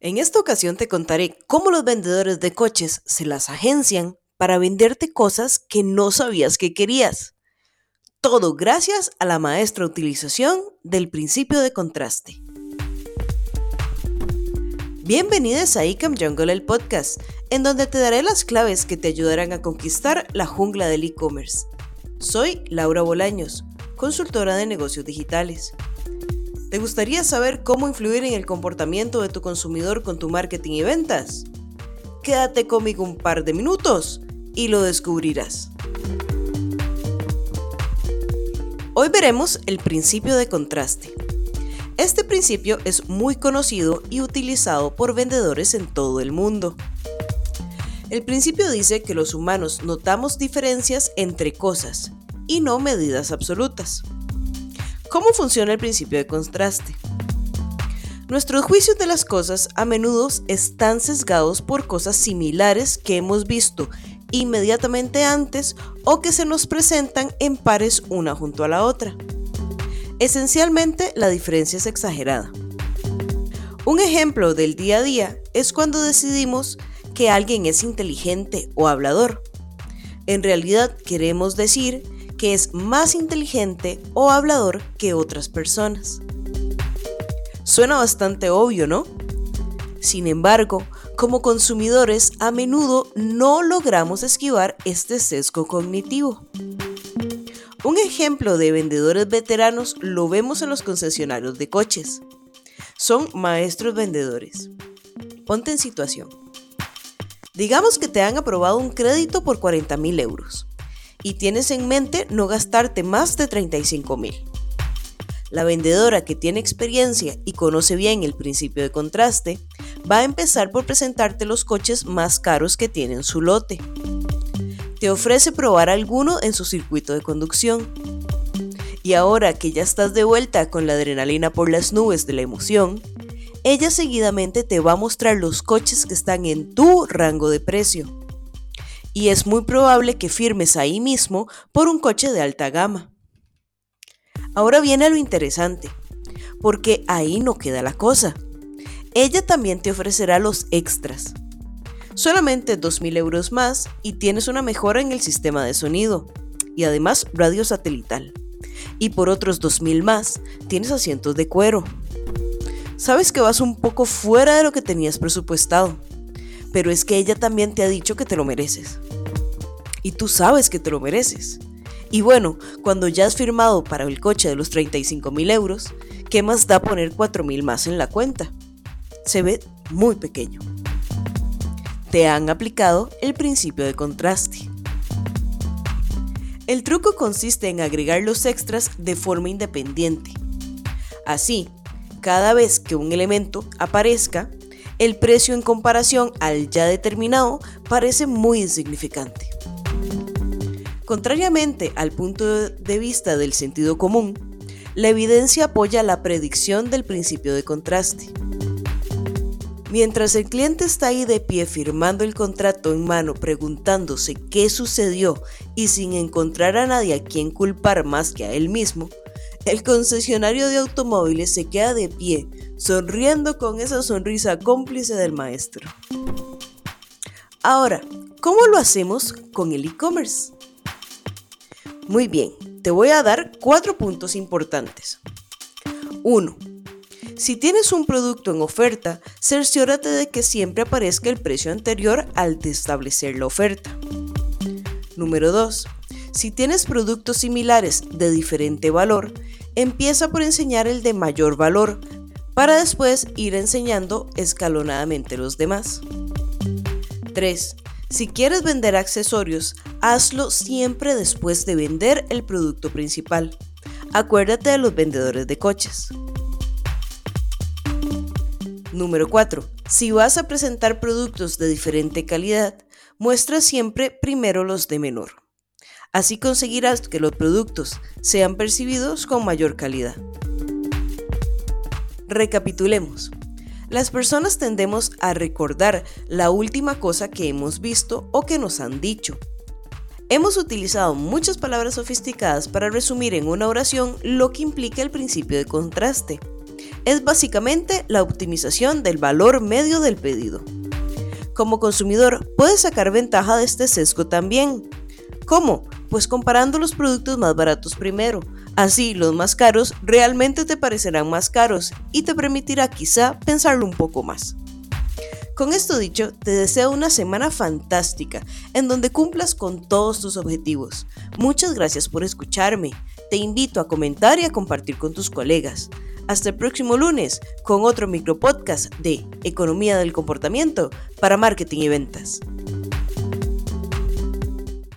En esta ocasión te contaré cómo los vendedores de coches se las agencian para venderte cosas que no sabías que querías. Todo gracias a la maestra utilización del principio de contraste. Bienvenidos a Ecom Jungle, el podcast, en donde te daré las claves que te ayudarán a conquistar la jungla del e-commerce. Soy Laura Bolaños, consultora de negocios digitales. ¿Te gustaría saber cómo influir en el comportamiento de tu consumidor con tu marketing y ventas? Quédate conmigo un par de minutos y lo descubrirás. Hoy veremos el principio de contraste. Este principio es muy conocido y utilizado por vendedores en todo el mundo. El principio dice que los humanos notamos diferencias entre cosas y no medidas absolutas. ¿Cómo funciona el principio de contraste? Nuestros juicios de las cosas a menudo están sesgados por cosas similares que hemos visto inmediatamente antes o que se nos presentan en pares una junto a la otra. Esencialmente la diferencia es exagerada. Un ejemplo del día a día es cuando decidimos que alguien es inteligente o hablador. En realidad queremos decir que es más inteligente o hablador que otras personas. Suena bastante obvio, ¿no? Sin embargo, como consumidores a menudo no logramos esquivar este sesgo cognitivo. Un ejemplo de vendedores veteranos lo vemos en los concesionarios de coches. Son maestros vendedores. Ponte en situación. Digamos que te han aprobado un crédito por 40 mil euros y tienes en mente no gastarte más de 35 mil. La vendedora que tiene experiencia y conoce bien el principio de contraste va a empezar por presentarte los coches más caros que tiene en su lote. Te ofrece probar alguno en su circuito de conducción. Y ahora que ya estás de vuelta con la adrenalina por las nubes de la emoción, ella seguidamente te va a mostrar los coches que están en tu rango de precio y es muy probable que firmes ahí mismo por un coche de alta gama. Ahora viene lo interesante, porque ahí no queda la cosa. Ella también te ofrecerá los extras. Solamente 2.000 euros más y tienes una mejora en el sistema de sonido y además radio satelital. Y por otros 2.000 más tienes asientos de cuero. Sabes que vas un poco fuera de lo que tenías presupuestado pero es que ella también te ha dicho que te lo mereces. Y tú sabes que te lo mereces. Y bueno, cuando ya has firmado para el coche de los 35 mil euros, ¿qué más da poner 4 mil más en la cuenta? Se ve muy pequeño. Te han aplicado el principio de contraste. El truco consiste en agregar los extras de forma independiente. Así, cada vez que un elemento aparezca, el precio en comparación al ya determinado parece muy insignificante. Contrariamente al punto de vista del sentido común, la evidencia apoya la predicción del principio de contraste. Mientras el cliente está ahí de pie firmando el contrato en mano preguntándose qué sucedió y sin encontrar a nadie a quien culpar más que a él mismo, el concesionario de automóviles se queda de pie sonriendo con esa sonrisa cómplice del maestro. Ahora, ¿cómo lo hacemos con el e-commerce? Muy bien, te voy a dar cuatro puntos importantes. 1. Si tienes un producto en oferta, cerciórate de que siempre aparezca el precio anterior al de establecer la oferta. Número 2. Si tienes productos similares de diferente valor, empieza por enseñar el de mayor valor para después ir enseñando escalonadamente los demás. 3. Si quieres vender accesorios, hazlo siempre después de vender el producto principal. Acuérdate de los vendedores de coches. Número 4. Si vas a presentar productos de diferente calidad, muestra siempre primero los de menor. Así conseguirás que los productos sean percibidos con mayor calidad. Recapitulemos. Las personas tendemos a recordar la última cosa que hemos visto o que nos han dicho. Hemos utilizado muchas palabras sofisticadas para resumir en una oración lo que implica el principio de contraste. es básicamente la optimización del valor medio del pedido. Como consumidor, puedes sacar ventaja de este sesgo también. ¿Cómo? Pues comparando los productos más baratos primero. Así, los más caros realmente te parecerán más caros y te permitirá quizá pensarlo un poco más. Con esto dicho, te deseo una semana fantástica en donde cumplas con todos tus objetivos. Muchas gracias por escucharme. Te invito a comentar y a compartir con tus colegas. Hasta el próximo lunes con otro micropodcast de Economía del Comportamiento para Marketing y Ventas.